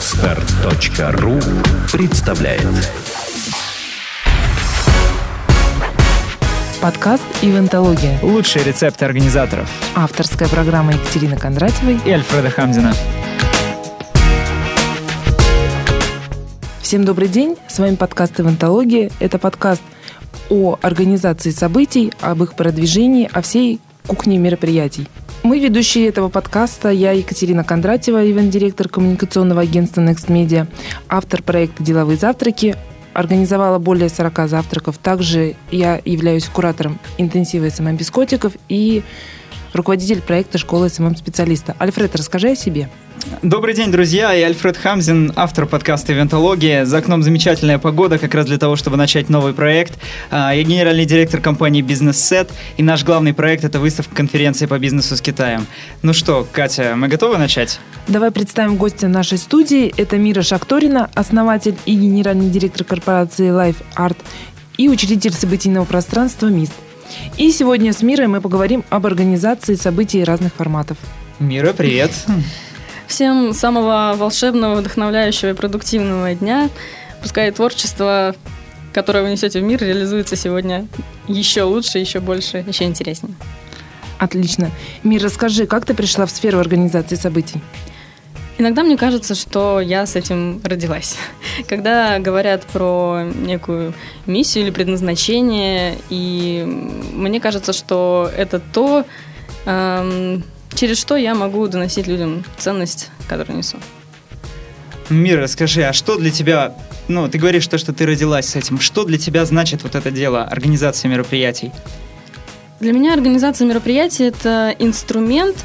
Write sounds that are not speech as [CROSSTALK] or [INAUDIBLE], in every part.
Отстар.ру представляет Подкаст «Ивентология». Лучшие рецепты организаторов. Авторская программа Екатерины Кондратьевой и Альфреда Хамзина. Всем добрый день. С вами подкаст «Ивентология». Это подкаст о организации событий, об их продвижении, о всей кухне мероприятий. Мы ведущие этого подкаста. Я Екатерина Кондратьева, event-директор коммуникационного агентства Next Media, автор проекта «Деловые завтраки», организовала более 40 завтраков. Также я являюсь куратором интенсива SMM без котиков и руководитель проекта школы SMM-специалиста. Альфред, расскажи о себе. Добрый день, друзья! Я Альфред Хамзин, автор подкаста «Ивентология». За окном замечательная погода, как раз для того, чтобы начать новый проект. А, я генеральный директор компании «Бизнес Сет», и наш главный проект – это выставка конференции по бизнесу с Китаем. Ну что, Катя, мы готовы начать? Давай представим гостя нашей студии. Это Мира Шакторина, основатель и генеральный директор корпорации Life Art и учредитель событийного пространства «Мист». И сегодня с Мирой мы поговорим об организации событий разных форматов. Мира, привет! Всем самого волшебного, вдохновляющего и продуктивного дня. Пускай творчество, которое вы несете в мир, реализуется сегодня еще лучше, еще больше, еще интереснее. Отлично. Мир, расскажи, как ты пришла в сферу организации событий? Иногда мне кажется, что я с этим родилась. [LAUGHS] Когда говорят про некую миссию или предназначение, и мне кажется, что это то, эм, через что я могу доносить людям ценность, которую несу. Мира, скажи, а что для тебя, ну, ты говоришь то, что ты родилась с этим, что для тебя значит вот это дело, организация мероприятий? Для меня организация мероприятий – это инструмент,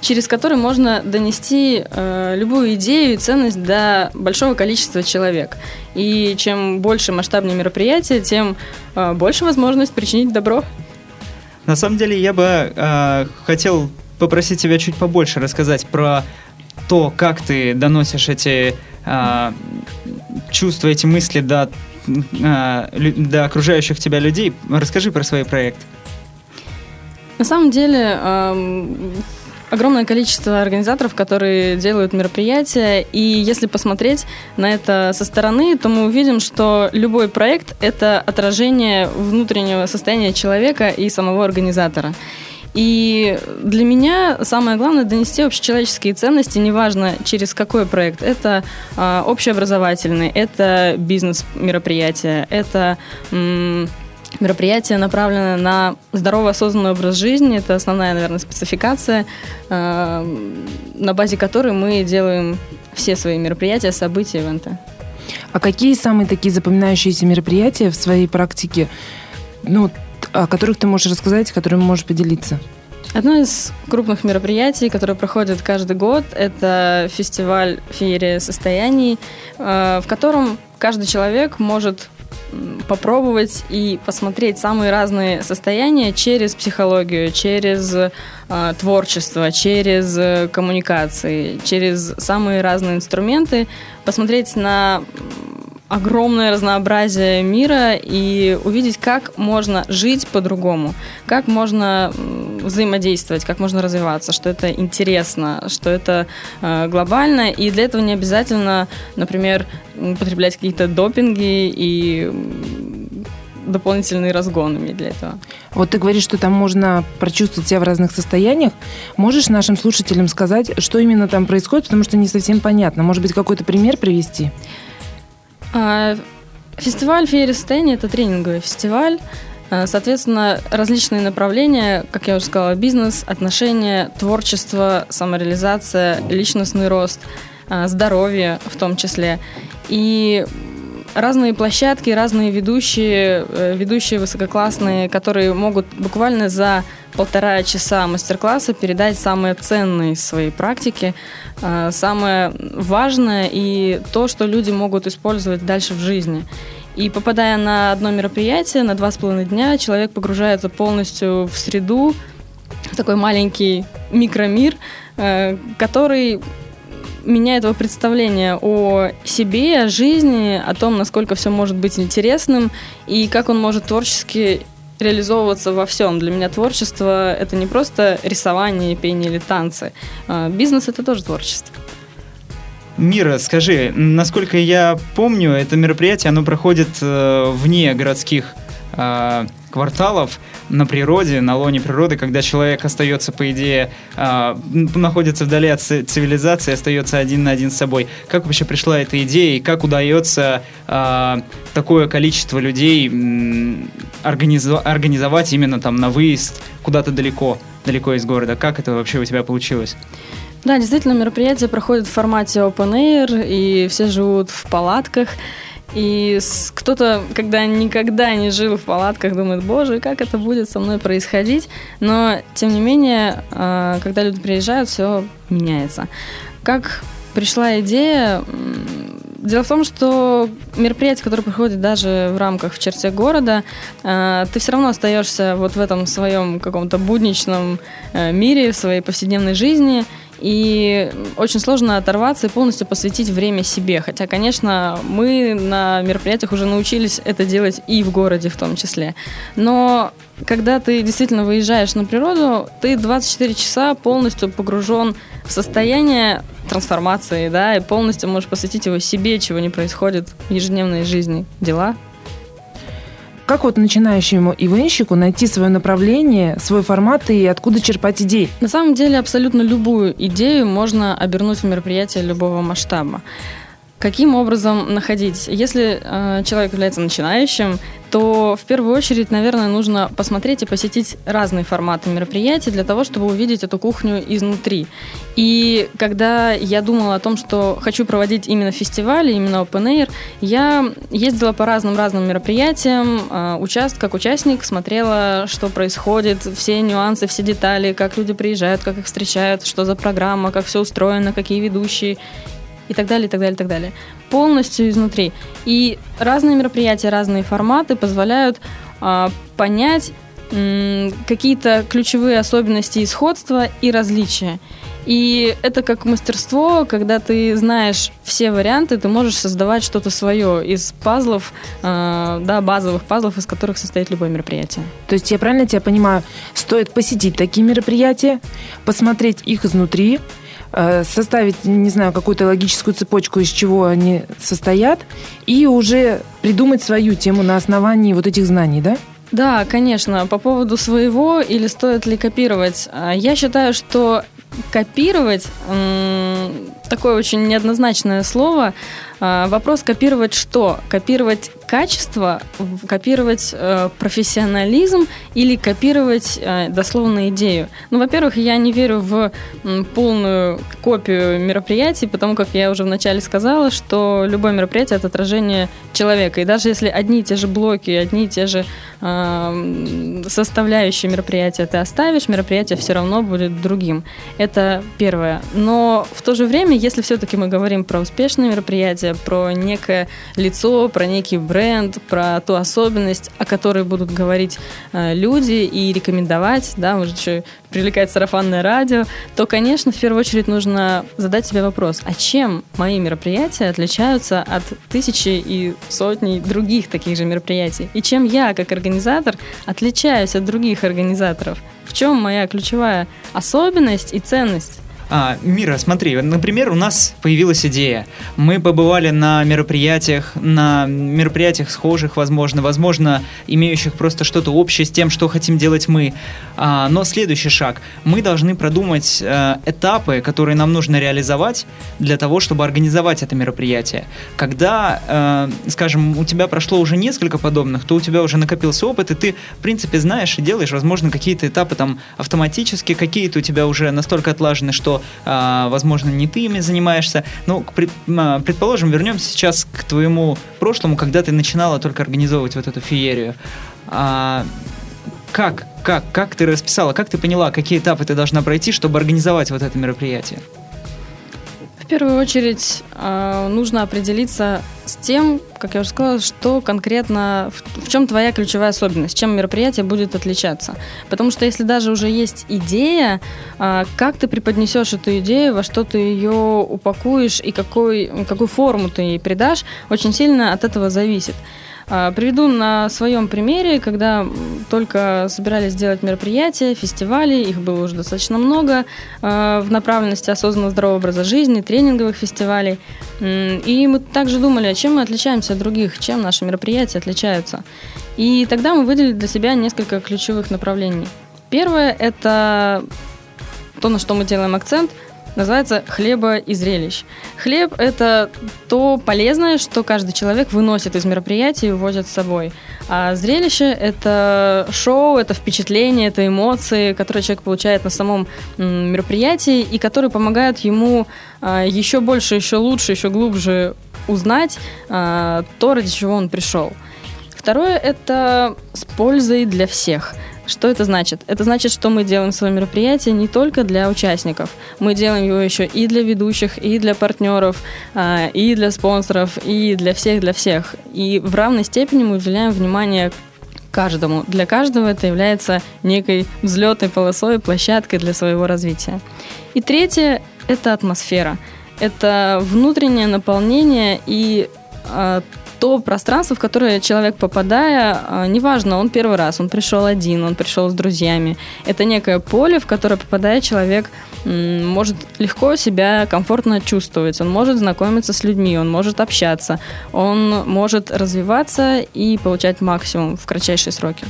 через который можно донести э, любую идею и ценность до большого количества человек. И чем больше масштабнее мероприятие, тем э, больше возможность причинить добро. На самом деле я бы э, хотел попросить тебя чуть побольше рассказать про то, как ты доносишь эти э, чувства, эти мысли до, э, до окружающих тебя людей. Расскажи про свой проект. На самом деле, э, огромное количество организаторов, которые делают мероприятия, и если посмотреть на это со стороны, то мы увидим, что любой проект — это отражение внутреннего состояния человека и самого организатора. И для меня самое главное донести общечеловеческие ценности, неважно через какой проект. Это э, общеобразовательный, это бизнес-мероприятие, это м- мероприятие направлено на здоровый осознанный образ жизни. Это основная, наверное, спецификация, э, на базе которой мы делаем все свои мероприятия, события, ивенты. А какие самые такие запоминающиеся мероприятия в своей практике, ну, о которых ты можешь рассказать, которыми можешь поделиться? Одно из крупных мероприятий, которое проходит каждый год, это фестиваль «Феерия состояний», э, в котором каждый человек может попробовать и посмотреть самые разные состояния через психологию, через э, творчество, через коммуникации, через самые разные инструменты, посмотреть на огромное разнообразие мира и увидеть, как можно жить по-другому, как можно взаимодействовать, как можно развиваться, что это интересно, что это э, глобально, и для этого не обязательно, например, употреблять какие-то допинги и дополнительные разгонами для этого. Вот ты говоришь, что там можно прочувствовать себя в разных состояниях. Можешь нашим слушателям сказать, что именно там происходит, потому что не совсем понятно. Может быть, какой-то пример привести? А, фестиваль «Феерия состояния» — это тренинговый фестиваль. А, соответственно, различные направления, как я уже сказала, бизнес, отношения, творчество, самореализация, личностный рост, а, здоровье в том числе. И разные площадки, разные ведущие, э, ведущие высококлассные, которые могут буквально за полтора часа мастер-класса передать самые ценные своей практики, э, самое важное и то, что люди могут использовать дальше в жизни. И попадая на одно мероприятие, на два с половиной дня, человек погружается полностью в среду, в такой маленький микромир, э, который меняет его представление о себе, о жизни, о том, насколько все может быть интересным и как он может творчески реализовываться во всем. Для меня творчество это не просто рисование, пение или танцы. А, бизнес это тоже творчество. Мира, скажи, насколько я помню, это мероприятие, оно проходит э, вне городских э, кварталов на природе, на лоне природы, когда человек остается, по идее, э, находится вдали от цивилизации, остается один на один с собой. Как вообще пришла эта идея и как удается э, такое количество людей организо- организовать именно там на выезд куда-то далеко, далеко из города? Как это вообще у тебя получилось? Да, действительно, мероприятие проходит в формате open air, и все живут в палатках. И кто-то, когда никогда не жил в палатках, думает, боже, как это будет со мной происходить. Но, тем не менее, а, когда люди приезжают, все меняется. Как пришла идея, Дело в том, что мероприятие, которое проходит даже в рамках в черте города, а, ты все равно остаешься вот в этом своем каком-то будничном э, мире, в своей повседневной жизни, и очень сложно оторваться и полностью посвятить время себе. Хотя, конечно, мы на мероприятиях уже научились это делать и в городе в том числе. Но когда ты действительно выезжаешь на природу, ты 24 часа полностью погружен в состояние трансформации, да, и полностью можешь посвятить его себе, чего не происходит в ежедневной жизни. Дела, как вот начинающему ивенщику найти свое направление, свой формат и откуда черпать идеи? На самом деле абсолютно любую идею можно обернуть в мероприятие любого масштаба. Каким образом находить? Если э, человек является начинающим, то в первую очередь, наверное, нужно посмотреть и посетить разные форматы мероприятий для того, чтобы увидеть эту кухню изнутри. И когда я думала о том, что хочу проводить именно фестивали, именно Open Air, я ездила по разным-разным мероприятиям, э, участ, как участник, смотрела, что происходит, все нюансы, все детали, как люди приезжают, как их встречают, что за программа, как все устроено, какие ведущие и так далее, и так далее, и так далее. Полностью изнутри. И разные мероприятия, разные форматы позволяют а, понять м, какие-то ключевые особенности и сходства и различия. И это как мастерство, когда ты знаешь все варианты, ты можешь создавать что-то свое из пазлов, э, да, базовых пазлов, из которых состоит любое мероприятие. То есть я правильно тебя понимаю, стоит посетить такие мероприятия, посмотреть их изнутри, составить, не знаю, какую-то логическую цепочку, из чего они состоят, и уже придумать свою тему на основании вот этих знаний, да? Да, конечно. По поводу своего или стоит ли копировать, а, я считаю, что копировать такое очень неоднозначное слово. А, вопрос копировать что? Копировать качество, копировать э, профессионализм или копировать э, дословно идею? Ну, во-первых, я не верю в полную копию мероприятий, потому как я уже вначале сказала, что любое мероприятие это отражение человека. И даже если одни и те же блоки, одни и те же э, составляющие мероприятия ты оставишь, мероприятие все равно будет другим. Это первое. Но в то же время, если все-таки мы говорим про успешные мероприятия, про некое лицо, про некий бренд, про ту особенность, о которой будут говорить э, люди и рекомендовать, да, может еще привлекать сарафанное радио, то, конечно, в первую очередь нужно задать себе вопрос, а чем мои мероприятия отличаются от тысячи и сотни других таких же мероприятий? И чем я, как организатор, отличаюсь от других организаторов? В чем моя ключевая особенность и ценность? А, Мира, смотри, например, у нас появилась идея. Мы побывали на мероприятиях, на мероприятиях схожих, возможно, возможно, имеющих просто что-то общее с тем, что хотим делать мы. А, но следующий шаг. Мы должны продумать а, этапы, которые нам нужно реализовать для того, чтобы организовать это мероприятие. Когда, а, скажем, у тебя прошло уже несколько подобных, то у тебя уже накопился опыт, и ты, в принципе, знаешь и делаешь, возможно, какие-то этапы там автоматически, какие-то у тебя уже настолько отлажены, что а, возможно, не ты ими занимаешься. Ну, а, предположим, вернемся сейчас к твоему прошлому, когда ты начинала только организовывать вот эту феерию. А, как, как, как ты расписала, как ты поняла, какие этапы ты должна пройти, чтобы организовать вот это мероприятие? Первую очередь э, нужно определиться с тем, как я уже сказала, что конкретно, в, чем твоя ключевая особенность, чем мероприятие будет отличаться. Потому что если даже уже есть идея, э, как ты преподнесешь эту идею, во что ты ее упакуешь и какой, какую форму ты ей придашь, очень сильно от этого зависит. А, приведу на своем примере, когда только собирались сделать мероприятия, фестивали, их было уже достаточно много а, в направленности осознанного здорового образа жизни, тренинговых фестивалей. И мы также думали, а чем мы отличаемся от других, чем наши мероприятия отличаются. И тогда мы выделили для себя несколько ключевых направлений. Первое – это то, на что мы делаем акцент – называется «Хлеба и зрелищ». Хлеб – это то полезное, что каждый человек выносит из мероприятия и увозит с собой. А зрелище – это шоу, это впечатление, это эмоции, которые человек получает на самом мероприятии и которые помогают ему а, еще больше, еще лучше, еще глубже узнать а, то, ради чего он пришел. Второе – это с пользой для всех – что это значит? Это значит, что мы делаем свое мероприятие не только для участников. Мы делаем его еще и для ведущих, и для партнеров, а, и для спонсоров, и для всех, для всех. И в равной степени мы уделяем внимание каждому. Для каждого это является некой взлетной полосой, площадкой для своего развития. И третье – это атмосфера. Это внутреннее наполнение и а, то пространство, в которое человек попадая, а, неважно, он первый раз, он пришел один, он пришел с друзьями. Это некое поле, в которое попадая человек может легко себя комфортно чувствовать, он может знакомиться с людьми, он может общаться, он может развиваться и получать максимум в кратчайшие сроки.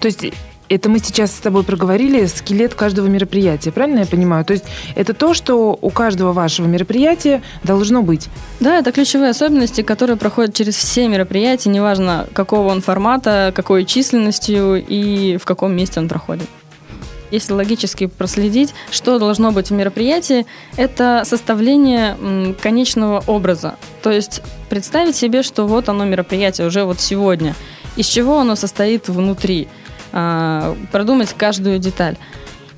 То есть это мы сейчас с тобой проговорили скелет каждого мероприятия, правильно я понимаю? То есть это то, что у каждого вашего мероприятия должно быть. Да, это ключевые особенности, которые проходят через все мероприятия, неважно какого он формата, какой численностью и в каком месте он проходит. Если логически проследить, что должно быть в мероприятии, это составление конечного образа. То есть представить себе, что вот оно мероприятие уже вот сегодня, из чего оно состоит внутри – продумать каждую деталь.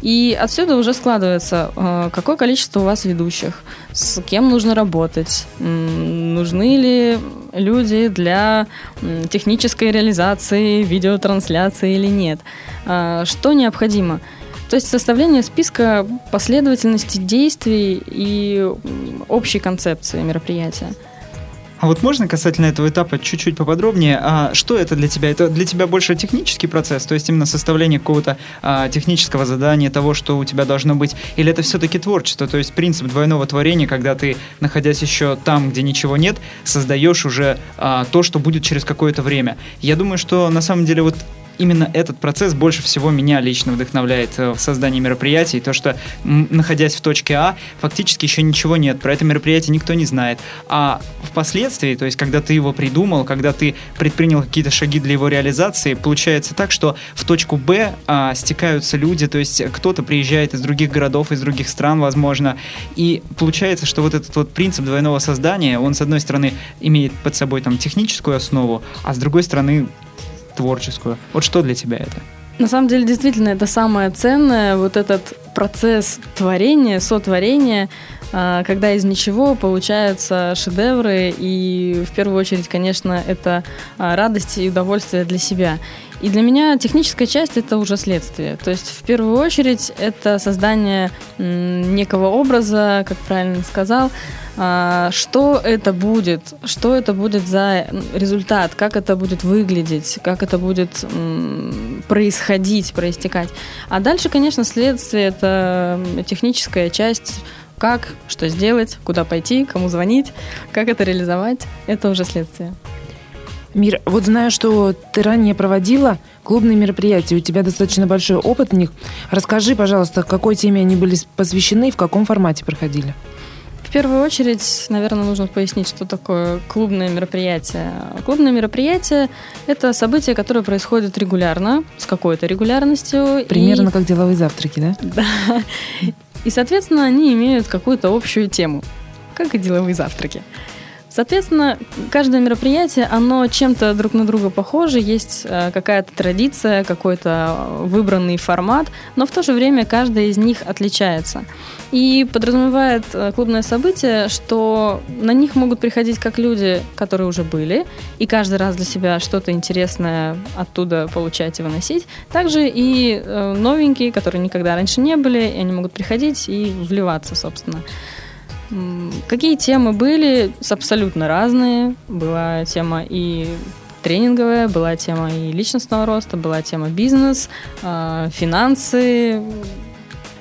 И отсюда уже складывается, а, какое количество у вас ведущих, с кем нужно работать, нужны ли люди для технической реализации видеотрансляции или нет, а, что необходимо. То есть составление списка последовательности действий и общей концепции мероприятия. А вот можно касательно этого этапа чуть-чуть поподробнее? А что это для тебя? Это для тебя больше технический процесс, то есть именно составление какого-то а, технического задания, того, что у тебя должно быть, или это все-таки творчество, то есть принцип двойного творения, когда ты, находясь еще там, где ничего нет, создаешь уже а, то, что будет через какое-то время. Я думаю, что на самом деле вот именно этот процесс больше всего меня лично вдохновляет э, в создании мероприятий. То, что находясь в точке А, фактически еще ничего нет. Про это мероприятие никто не знает. А впоследствии, то есть когда ты его придумал, когда ты предпринял какие-то шаги для его реализации, получается так, что в точку Б а, стекаются люди, то есть кто-то приезжает из других городов, из других стран, возможно, и получается, что вот этот вот принцип двойного создания, он с одной стороны имеет под собой там техническую основу, а с другой стороны творческую. Вот что для тебя это? На самом деле, действительно, это самое ценное, вот этот процесс творения, сотворения, а, когда из ничего получаются шедевры, и в первую очередь, конечно, это а, радость и удовольствие для себя. И для меня техническая часть это уже следствие. То есть в первую очередь это создание некого образа, как правильно сказал, а, что это будет, что это будет за результат, как это будет выглядеть, как это будет происходить, проистекать. А дальше, конечно, следствие это техническая часть, как, что сделать, куда пойти, кому звонить, как это реализовать, это уже следствие. Мир, вот знаю, что ты ранее проводила клубные мероприятия, у тебя достаточно большой опыт в них. Расскажи, пожалуйста, какой теме они были посвящены и в каком формате проходили? В первую очередь, наверное, нужно пояснить, что такое клубное мероприятие. Клубное мероприятие – это событие, которое происходит регулярно, с какой-то регулярностью. Примерно и... как деловые завтраки, да? Да. И, соответственно, они имеют какую-то общую тему, как и деловые завтраки. Соответственно, каждое мероприятие, оно чем-то друг на друга похоже, есть э, какая-то традиция, какой-то выбранный формат, но в то же время каждое из них отличается. И подразумевает э, клубное событие, что на них могут приходить как люди, которые уже были, и каждый раз для себя что-то интересное оттуда получать и выносить, также и э, новенькие, которые никогда раньше не были, и они могут приходить и вливаться, собственно. Какие темы были? Абсолютно разные. Была тема и тренинговая, была тема и личностного роста, была тема бизнес, э, финансы.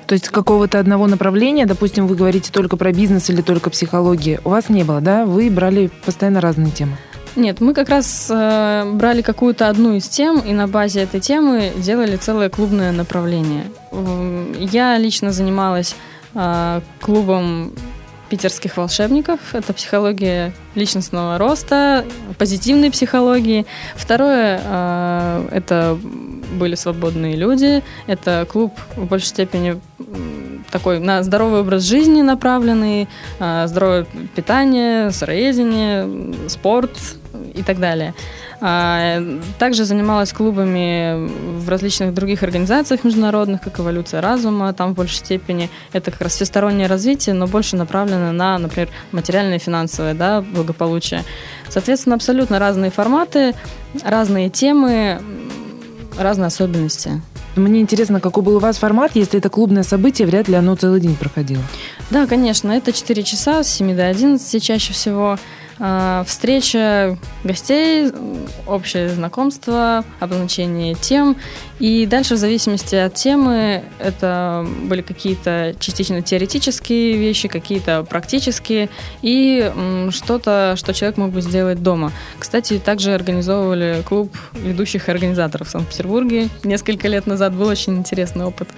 То есть какого-то одного направления, допустим, вы говорите только про бизнес или только психологию, у вас не было, да? Вы брали постоянно разные темы. Нет, мы как раз э, брали какую-то одну из тем и на базе этой темы делали целое клубное направление. Я лично занималась э, клубом питерских волшебников. Это психология личностного роста, позитивной психологии. Второе э, это были свободные люди. Это клуб в большей степени такой на здоровый образ жизни направленный, э, здоровое питание, сыроедение, спорт и так далее. А, также занималась клубами в различных других организациях международных, как «Эволюция разума». Там в большей степени это как раз всестороннее развитие, но больше направлено на, например, материальное и финансовое да, благополучие. Соответственно, абсолютно разные форматы, разные темы, разные особенности. Мне интересно, какой был у вас формат, если это клубное событие, вряд ли оно целый день проходило. Да, конечно, это 4 часа с 7 до 11 чаще всего. А, встреча гостей, общее знакомство, обозначение тем. И дальше, в зависимости от темы, это были какие-то частично теоретические вещи, какие-то практические и что-то, что человек мог бы сделать дома. Кстати, также организовывали клуб ведущих организаторов в Санкт-Петербурге. Несколько лет назад был очень интересный опыт.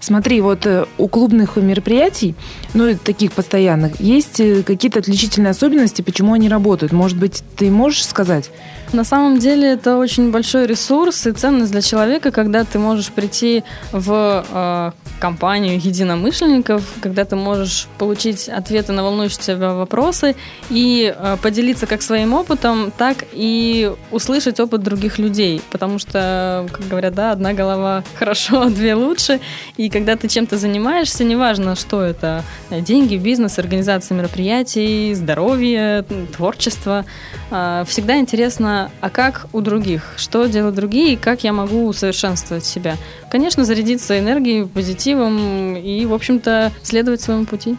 Смотри, вот э, у клубных мероприятий, ну, таких постоянных, есть э, какие-то отличительные особенности, почему они работают? Может быть, ты можешь сказать? На самом деле это очень большой ресурс и ценность для человека, когда ты можешь прийти в э, компанию единомышленников, когда ты можешь получить ответы на волнующие тебя вопросы и э, поделиться как своим опытом, так и услышать опыт других людей. Потому что, как говорят, да, одна голова [LAUGHS] хорошо, а две лучше. И когда ты чем-то занимаешься, неважно, что это, деньги, бизнес, организация мероприятий, здоровье, творчество, э, всегда интересно а как у других, что делают другие, и как я могу усовершенствовать себя. Конечно, зарядиться энергией, позитивом и, в общем-то, следовать своему пути.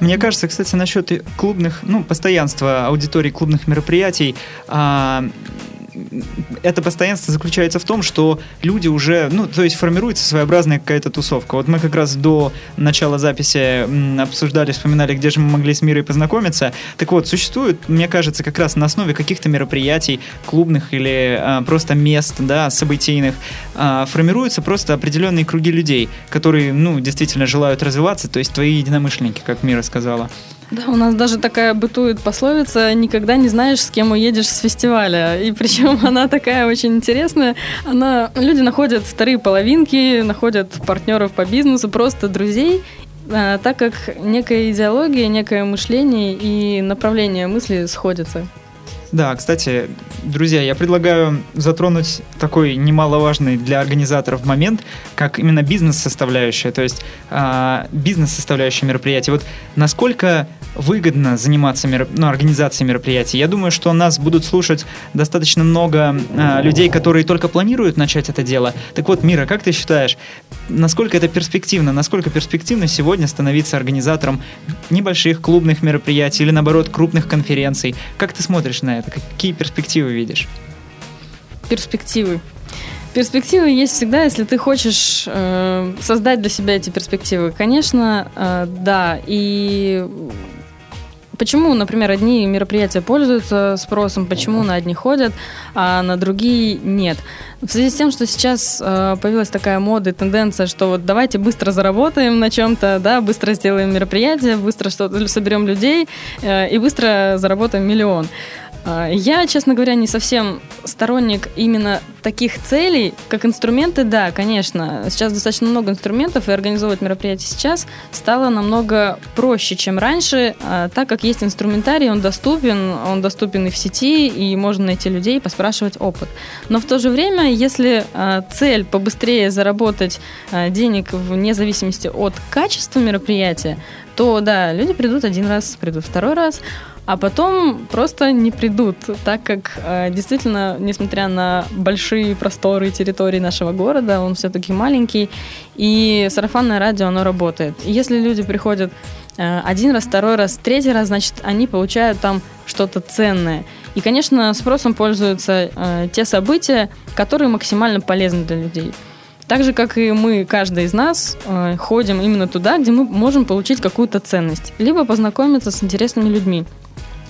Мне кажется, кстати, насчет клубных, ну, постоянства аудитории клубных мероприятий, а, это постоянство заключается в том, что люди уже, ну, то есть формируется своеобразная какая-то тусовка. Вот мы как раз до начала записи обсуждали, вспоминали, где же мы могли с Мирой познакомиться. Так вот, существует, мне кажется, как раз на основе каких-то мероприятий, клубных или а, просто мест, да, событийных, а, формируются просто определенные круги людей, которые, ну, действительно желают развиваться, то есть твои единомышленники, как Мира сказала. Да, у нас даже такая бытует пословица «никогда не знаешь, с кем уедешь с фестиваля». И причем [LAUGHS] она такая очень интересная. Она, люди находят вторые половинки, находят партнеров по бизнесу, просто друзей, а, так как некая идеология, некое мышление и направление мысли сходятся. Да, кстати, друзья, я предлагаю затронуть такой немаловажный для организаторов момент, как именно бизнес-составляющая, то есть э, бизнес-составляющая мероприятия. Вот насколько выгодно заниматься мероп... ну, организацией мероприятий? Я думаю, что нас будут слушать достаточно много э, людей, которые только планируют начать это дело. Так вот, Мира, как ты считаешь, насколько это перспективно? Насколько перспективно сегодня становиться организатором небольших клубных мероприятий или, наоборот, крупных конференций? Как ты смотришь на это? Какие перспективы видишь? Перспективы. Перспективы есть всегда, если ты хочешь э, создать для себя эти перспективы. Конечно, э, да. И Почему, например, одни мероприятия пользуются спросом, почему на одни ходят, а на другие нет? В связи с тем, что сейчас э, появилась такая мода и тенденция, что вот давайте быстро заработаем на чем-то, да, быстро сделаем мероприятие, быстро что-то соберем людей э, и быстро заработаем миллион. Я, честно говоря, не совсем сторонник именно таких целей, как инструменты, да, конечно. Сейчас достаточно много инструментов, и организовывать мероприятия сейчас стало намного проще, чем раньше, а, так как есть инструментарий, он доступен, он доступен и в сети, и можно найти людей, поспрашивать опыт. Но в то же время, если а, цель побыстрее заработать денег вне зависимости от качества мероприятия, то да, люди придут один раз, придут второй раз, а потом просто не придут, так как э, действительно, несмотря на большие просторы территории нашего города, он все-таки маленький, и сарафанное радио, оно работает. И если люди приходят э, один раз, второй раз, третий раз, значит, они получают там что-то ценное. И, конечно, спросом пользуются э, те события, которые максимально полезны для людей. Так же, как и мы, каждый из нас, э, ходим именно туда, где мы можем получить какую-то ценность. Либо познакомиться с интересными людьми,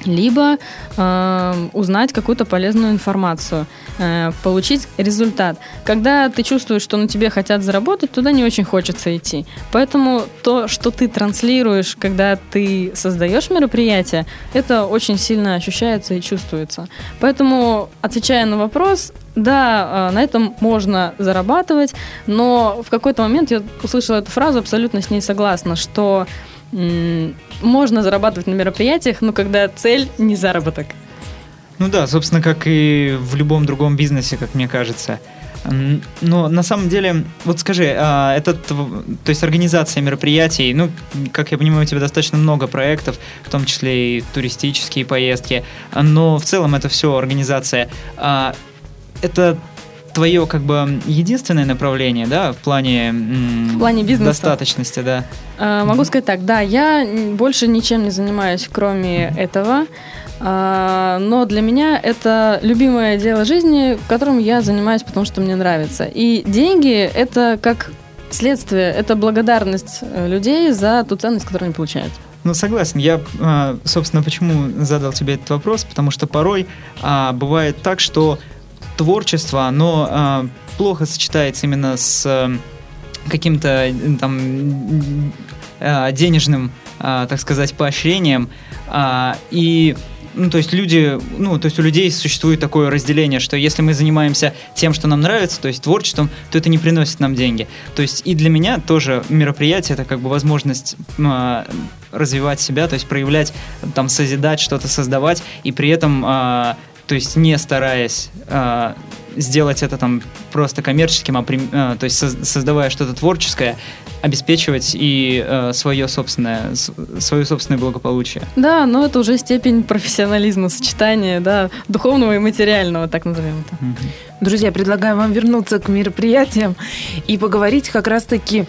либо э, узнать какую-то полезную информацию, э, получить результат. Когда ты чувствуешь, что на тебе хотят заработать, туда не очень хочется идти. Поэтому то, что ты транслируешь, когда ты создаешь мероприятие, это очень сильно ощущается и чувствуется. Поэтому, отвечая на вопрос, да, э, на этом можно зарабатывать, но в какой-то момент я услышала эту фразу, абсолютно с ней согласна, что можно зарабатывать на мероприятиях, но когда цель не заработок. Ну да, собственно, как и в любом другом бизнесе, как мне кажется. Но на самом деле, вот скажи, а этот, то есть организация мероприятий, ну, как я понимаю, у тебя достаточно много проектов, в том числе и туристические поездки, но в целом это все организация. А это твое как бы единственное направление, да, в плане, в плане бизнеса. достаточности, да? А, могу сказать так, да, я больше ничем не занимаюсь, кроме этого. А, но для меня это любимое дело жизни, которым я занимаюсь, потому что мне нравится. И деньги это как следствие, это благодарность э, людей за ту ценность, которую они получают. Ну, согласен. Я, а, собственно, почему задал тебе этот вопрос, потому что порой бывает так, что творчество, оно э, плохо сочетается именно с э, каким-то там э, денежным, э, так сказать, поощрением. Э, и ну, то есть люди, ну, то есть у людей существует такое разделение, что если мы занимаемся тем, что нам нравится, то есть творчеством, то это не приносит нам деньги. То есть и для меня тоже мероприятие это как бы возможность э, развивать себя, то есть проявлять, там, созидать, что-то создавать, и при этом э, то есть не стараясь э, сделать это там просто коммерческим, а при, э, то есть соз, создавая что-то творческое, обеспечивать и э, свое собственное, свое собственное благополучие. Да, но это уже степень профессионализма, сочетания, да, духовного и материального, так назовем это. Друзья, предлагаю вам вернуться к мероприятиям и поговорить как раз-таки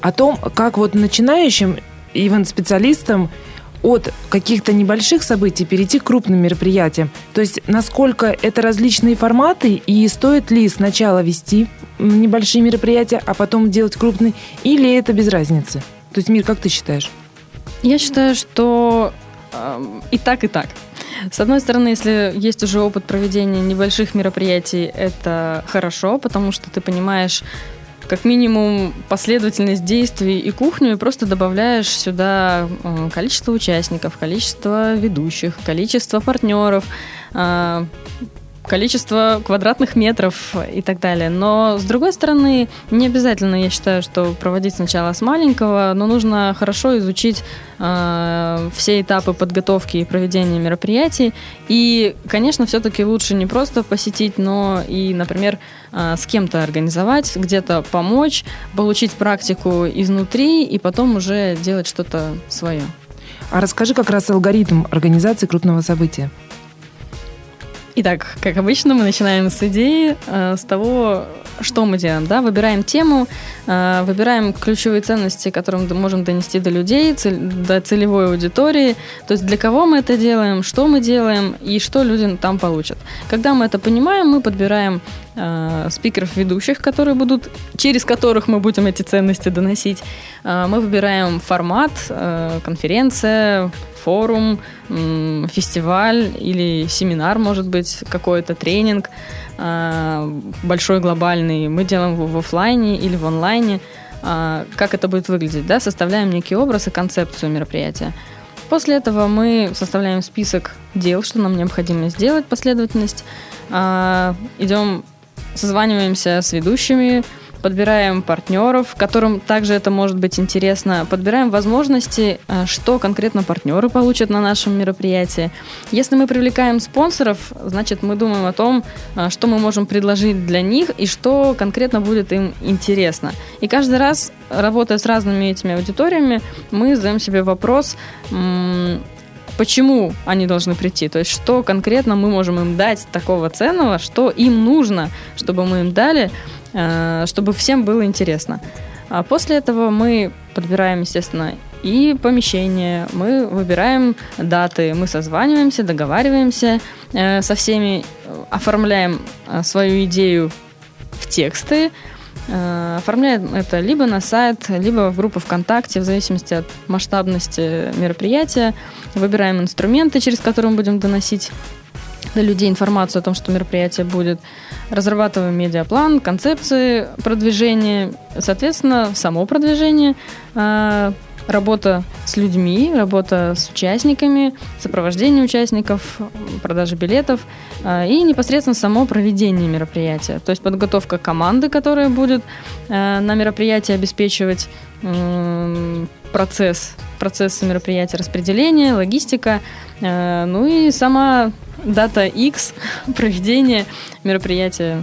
о том, как вот начинающим ивент-специалистам от каких-то небольших событий перейти к крупным мероприятиям. То есть насколько это различные форматы и стоит ли сначала вести небольшие мероприятия, а потом делать крупные, или это без разницы? То есть, Мир, как ты считаешь? Я считаю, что э, и так, и так. С одной стороны, если есть уже опыт проведения небольших мероприятий, это хорошо, потому что ты понимаешь, как минимум последовательность действий и кухню, и просто добавляешь сюда э, количество участников, количество ведущих, количество партнеров, э, количество квадратных метров и так далее. Но, с другой стороны, не обязательно, я считаю, что проводить сначала с маленького, но нужно хорошо изучить э, все этапы подготовки и проведения мероприятий. И, конечно, все-таки лучше не просто посетить, но и, например, э, с кем-то организовать, где-то помочь, получить практику изнутри и потом уже делать что-то свое. А расскажи как раз алгоритм организации крупного события. Итак, как обычно, мы начинаем с идеи, э, с того, что мы делаем, да, выбираем тему, э, выбираем ключевые ценности, которые мы можем донести до людей, до целевой аудитории, то есть для кого мы это делаем, что мы делаем и что люди там получат. Когда мы это понимаем, мы подбираем э, спикеров ведущих, которые будут, через которых мы будем эти ценности доносить. Мы выбираем формат, конференция, форум, фестиваль или семинар, может быть, какой-то тренинг а, большой, глобальный. Мы делаем его в офлайне или в онлайне. А, как это будет выглядеть? Да? Составляем некий образ и концепцию мероприятия. После этого мы составляем список дел, что нам необходимо сделать, последовательность. А, идем, созваниваемся с ведущими, подбираем партнеров, которым также это может быть интересно, подбираем возможности, э, что конкретно партнеры получат на нашем мероприятии. Если мы привлекаем спонсоров, значит мы думаем о том, э, что мы можем предложить для них и что конкретно будет им интересно. И каждый раз, работая с разными этими аудиториями, мы задаем себе вопрос, почему они должны прийти, то есть что конкретно мы можем им дать такого ценного, что им нужно, чтобы мы им дали, Э, чтобы всем было интересно. А после этого мы подбираем, естественно, и помещение. Мы выбираем даты, мы созваниваемся, договариваемся э, со всеми, оформляем э, свою идею в тексты, оформляем это либо на сайт, либо в группу ВКонтакте, в зависимости от масштабности мероприятия. Выбираем инструменты, через которые мы будем доносить до людей информацию о том, что мероприятие будет. Разрабатываем медиаплан, концепции продвижения, соответственно, само продвижение, а, работа с людьми, работа с участниками, сопровождение участников, продажа билетов а, и непосредственно само проведение мероприятия. То есть подготовка команды, которая будет а, на мероприятии обеспечивать процесс, процесс мероприятия, распределение, логистика, ну и сама дата X [LAUGHS] проведения мероприятия.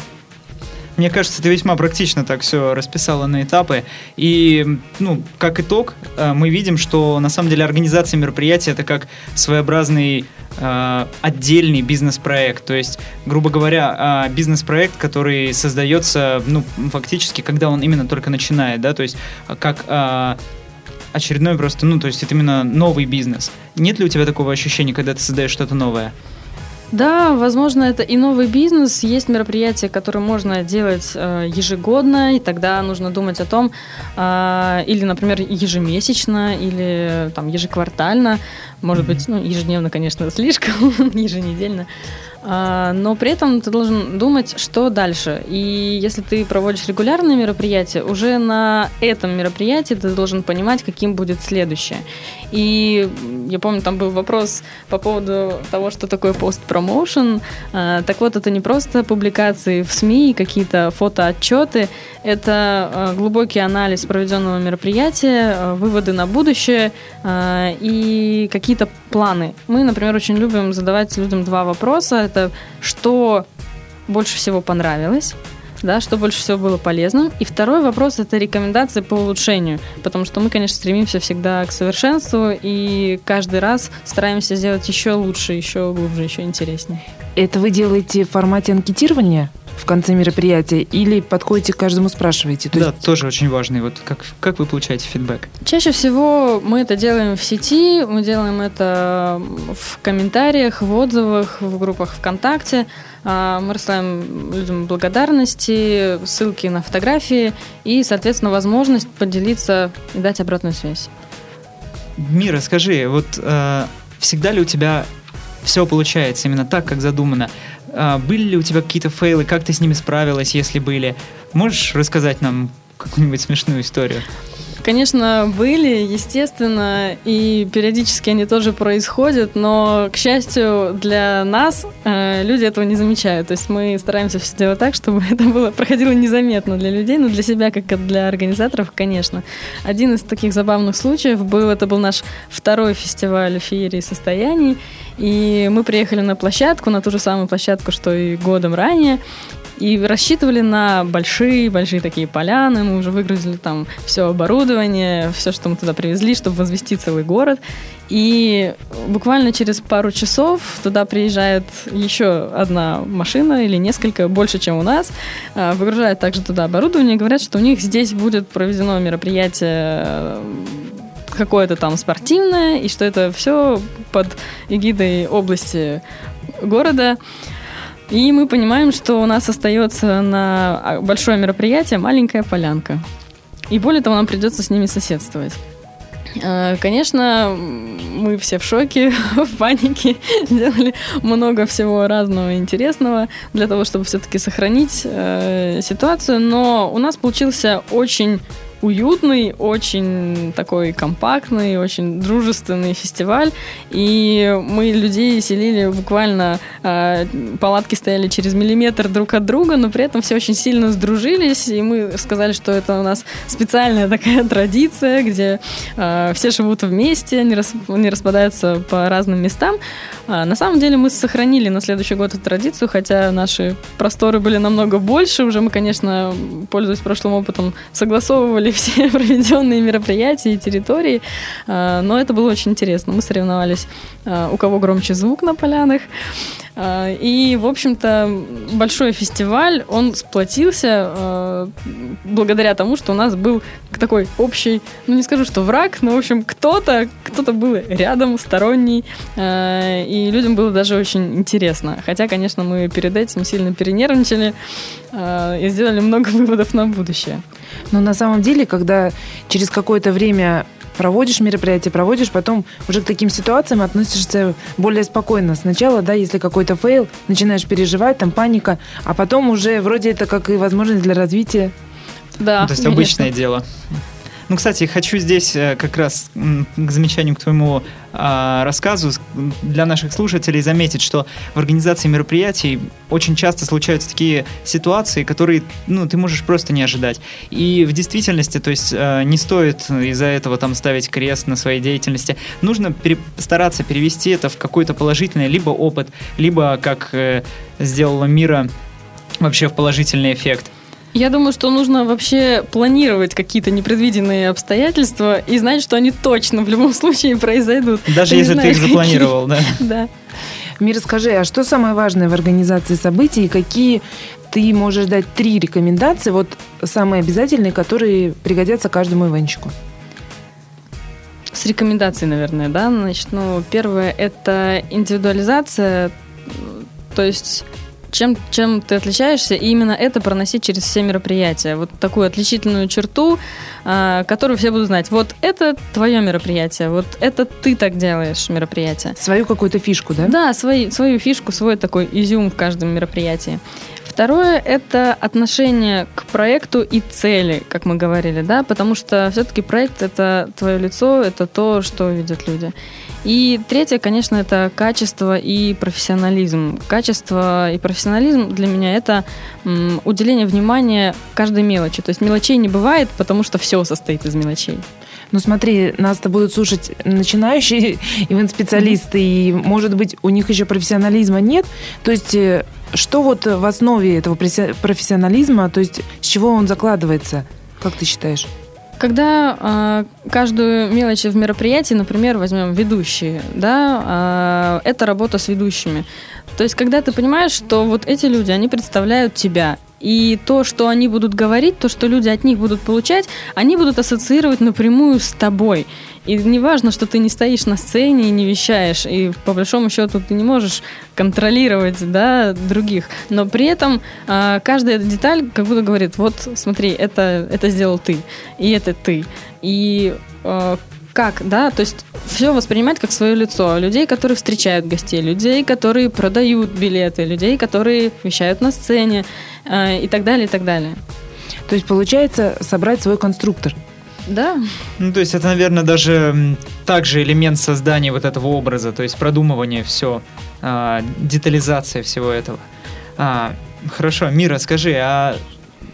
Мне кажется, ты весьма практично так все расписала на этапы. И, ну, как итог, э, мы видим, что на самом деле организация мероприятия это как своеобразный э, отдельный бизнес-проект. То есть, грубо говоря, э, бизнес-проект, который создается, ну, фактически, когда он именно только начинает, да, то есть как очередной просто, ну, то есть это именно новый бизнес. Нет ли у тебя такого ощущения, когда ты создаешь что-то новое? Да, возможно, это и новый бизнес. Есть мероприятия, которые можно делать э, ежегодно, и тогда нужно думать о том, э, или, например, ежемесячно, или там ежеквартально, может быть, ну, ежедневно, конечно, [LAUGHS] слишком, еженедельно. А, но при этом ты должен думать, что дальше. И если ты проводишь регулярные мероприятия, уже на этом мероприятии ты должен понимать, каким будет следующее. И я помню, там был вопрос по поводу того, что такое пост-промоушен. А, так вот, это не просто публикации в СМИ, какие-то фотоотчеты, это а, глубокий анализ проведенного мероприятия, выводы на будущее и какие-то планы. Мы, например, очень любим задавать людям два вопроса это что больше всего понравилось, да, что больше всего было полезным. И второй вопрос – это рекомендации по улучшению, потому что мы, конечно, стремимся всегда к совершенству и каждый раз стараемся сделать еще лучше, еще глубже, еще интереснее. Это вы делаете в формате анкетирования? В конце мероприятия или подходите к каждому спрашиваете? То да, есть... тоже очень важный. Вот как, как вы получаете фидбэк? Чаще всего мы это делаем в сети, мы делаем это в комментариях, в отзывах, в группах ВКонтакте. А, мы рассылаем людям благодарности, ссылки на фотографии и, соответственно, возможность поделиться и дать обратную связь. Мира, скажи, вот э, всегда ли у тебя все получается именно так, как задумано? А, были ли у тебя какие-то фейлы, как ты с ними справилась, если были? Можешь рассказать нам какую-нибудь смешную историю? Конечно, были, естественно, и периодически они тоже происходят, но, к счастью, для нас э, люди этого не замечают. То есть мы стараемся все делать так, чтобы [LAUGHS] это было, проходило незаметно для людей, но для себя, как и для организаторов, конечно. Один из таких забавных случаев был, это был наш второй фестиваль феерии состояний, и мы приехали на площадку, на ту же самую площадку, что и годом ранее, и рассчитывали на большие-большие такие поляны. Мы уже выгрузили там все оборудование, все, что мы туда привезли, чтобы возвести целый город. И буквально через пару часов туда приезжает еще одна машина или несколько, больше, чем у нас. А, выгружают также туда оборудование говорят, что у них здесь будет проведено мероприятие э, какое-то там спортивное, и что это все под эгидой области города. И мы понимаем, что у нас остается на а, большое мероприятие маленькая полянка. И более того, нам придется с ними соседствовать. А, конечно, мы все в шоке, [LAUGHS] в панике, [LAUGHS] делали много всего разного интересного для того, чтобы все-таки сохранить э, ситуацию, но у нас получился очень уютный, очень такой компактный, очень дружественный фестиваль. И мы людей селили буквально, э, палатки стояли через миллиметр друг от друга, но при этом все очень сильно сдружились. И мы сказали, что это у нас специальная такая [LAUGHS] традиция, где э, все живут вместе, не, рас, не распадаются по разным местам. А на самом деле мы сохранили на следующий год эту традицию, хотя наши просторы были намного больше. Уже мы, конечно, пользуясь прошлым опытом, согласовывали [LAUGHS] все проведенные мероприятия и территории. А, но это было очень интересно. Мы соревновались, а, у кого громче звук на полянах. А, и, в общем-то, большой фестиваль, он сплотился э, благодаря тому, что у нас был такой общий, ну не скажу, что враг, но, в общем, кто-то, кто-то был рядом, сторонний, э, и людям было даже очень интересно. Хотя, конечно, мы перед этим сильно перенервничали э, и сделали много выводов на будущее. Но на самом деле, когда через какое-то время проводишь мероприятие, проводишь, потом уже к таким ситуациям относишься более спокойно. Сначала, да, если какой-то fail, начинаешь переживать, там паника, а потом уже вроде это как и возможность для развития. Да, Ну, то есть конечно. обычное дело. Ну, кстати, хочу здесь э, как раз к замечанию к твоему а, рассказу для наших слушателей заметить, что в организации мероприятий очень часто случаются такие ситуации, которые, ну, ты можешь просто не ожидать. И в действительности, то есть э, не стоит из-за этого там ставить крест на своей деятельности. Нужно пере- стараться перевести это в какой-то положительный либо опыт, либо, как э, сделала Мира, вообще в положительный эффект. Я думаю, что нужно вообще планировать какие-то непредвиденные обстоятельства и знать, что они точно в любом [LAUGHS] случае произойдут. Даже Ты если ты знаешь, их запланировал, да. какие. [LAUGHS] Да. Мира, скажи, а что самое важное в организации событий и какие ты можешь дать три рекомендации, вот самые обязательные, которые пригодятся каждому ивенчику? С рекомендаций, наверное, да, начну. Первое – это индивидуализация, то есть чем, чем ты отличаешься, и именно это проносить через все мероприятия. Вот такую отличительную черту, а, которую все будут знать. Вот это твое мероприятие, вот это ты так делаешь мероприятие. Свою какую-то фишку, да? Да, свои, свою фишку, свой такой изюм в каждом мероприятии. Второе – это отношение к проекту и цели, как мы говорили, да, потому что все-таки проект – это твое лицо, это то, что видят люди. И третье, конечно, это качество и профессионализм. Качество и профессионализм для меня – это уделение внимания каждой мелочи. То есть мелочей не бывает, потому что все состоит из мелочей. Ну смотри, нас-то будут слушать начинающие [LAUGHS] ивент-специалисты, и, может быть, у них еще профессионализма нет. То есть, э, что вот в основе этого професси- профессионализма, то есть, с чего он закладывается? Как ты считаешь? Когда э, каждую мелочь в мероприятии, например, возьмем ведущие, да, э, это работа с ведущими. То есть, когда ты понимаешь, что вот эти люди, они представляют тебя, и то, что они будут говорить, то, что люди от них будут получать, они будут ассоциировать напрямую с тобой. И не важно, что ты не стоишь на сцене и не вещаешь, и по большому счету ты не можешь контролировать да, других. Но при этом а, каждая деталь как будто говорит, вот смотри, это, это сделал ты, и это ты. И а, как, да, то есть все воспринимать как свое лицо. Людей, которые встречают гостей, людей, которые продают билеты, людей, которые вещают на сцене э, и так далее, и так далее. То есть, получается, собрать свой конструктор. Да, Ну, то есть это, наверное, даже также элемент создания вот этого образа, то есть продумывание все, детализация всего этого. А, хорошо, Мира, скажи, а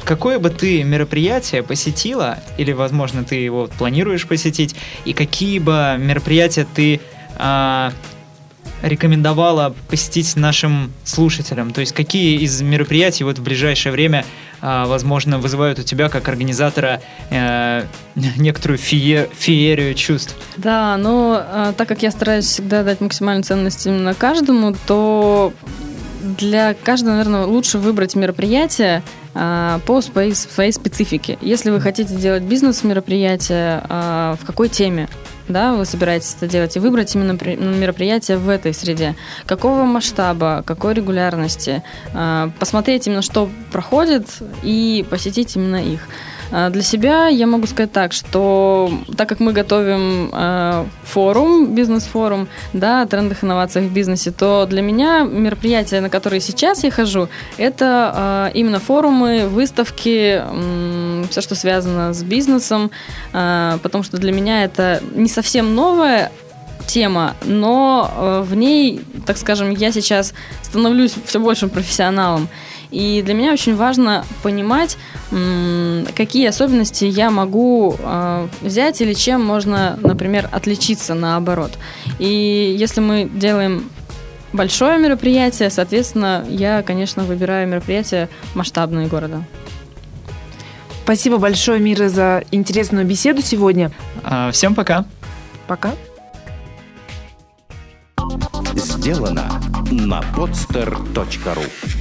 какое бы ты мероприятие посетила, или, возможно, ты его планируешь посетить, и какие бы мероприятия ты а, рекомендовала посетить нашим слушателям? То есть какие из мероприятий вот в ближайшее время, а, возможно, вызывают у тебя как организатора э, некоторую фие- феерию чувств? да, но э, так как я стараюсь всегда дать максимальную ценность именно каждому, то для каждого, наверное, лучше выбрать мероприятие по своей, своей специфике. Если вы хотите делать бизнес-мероприятие, а, в какой теме да, вы собираетесь это делать, и выбрать именно ну, мероприятие в этой среде. Какого масштаба, какой регулярности. а, Посмотреть именно, что проходит, и посетить именно их. А, Для себя я могу сказать так, что так как мы готовим э, форум, бизнес-форум, да, о трендах инновациях в бизнесе, то для меня мероприятия, на которые сейчас я хожу, это э, именно форумы, выставки, все, что связано с бизнесом, потому что для меня это не совсем новая тема, но э, в ней, так скажем, я сейчас становлюсь все большим профессионалом. И для меня очень важно понимать, какие особенности я могу э, взять или чем можно, например, отличиться наоборот. И если мы делаем большое мероприятие, соответственно, я, конечно, выбираю мероприятия масштабные города. Спасибо большое, Мира, за интересную беседу сегодня. А, всем пока! Пока. Сделано на podster.ru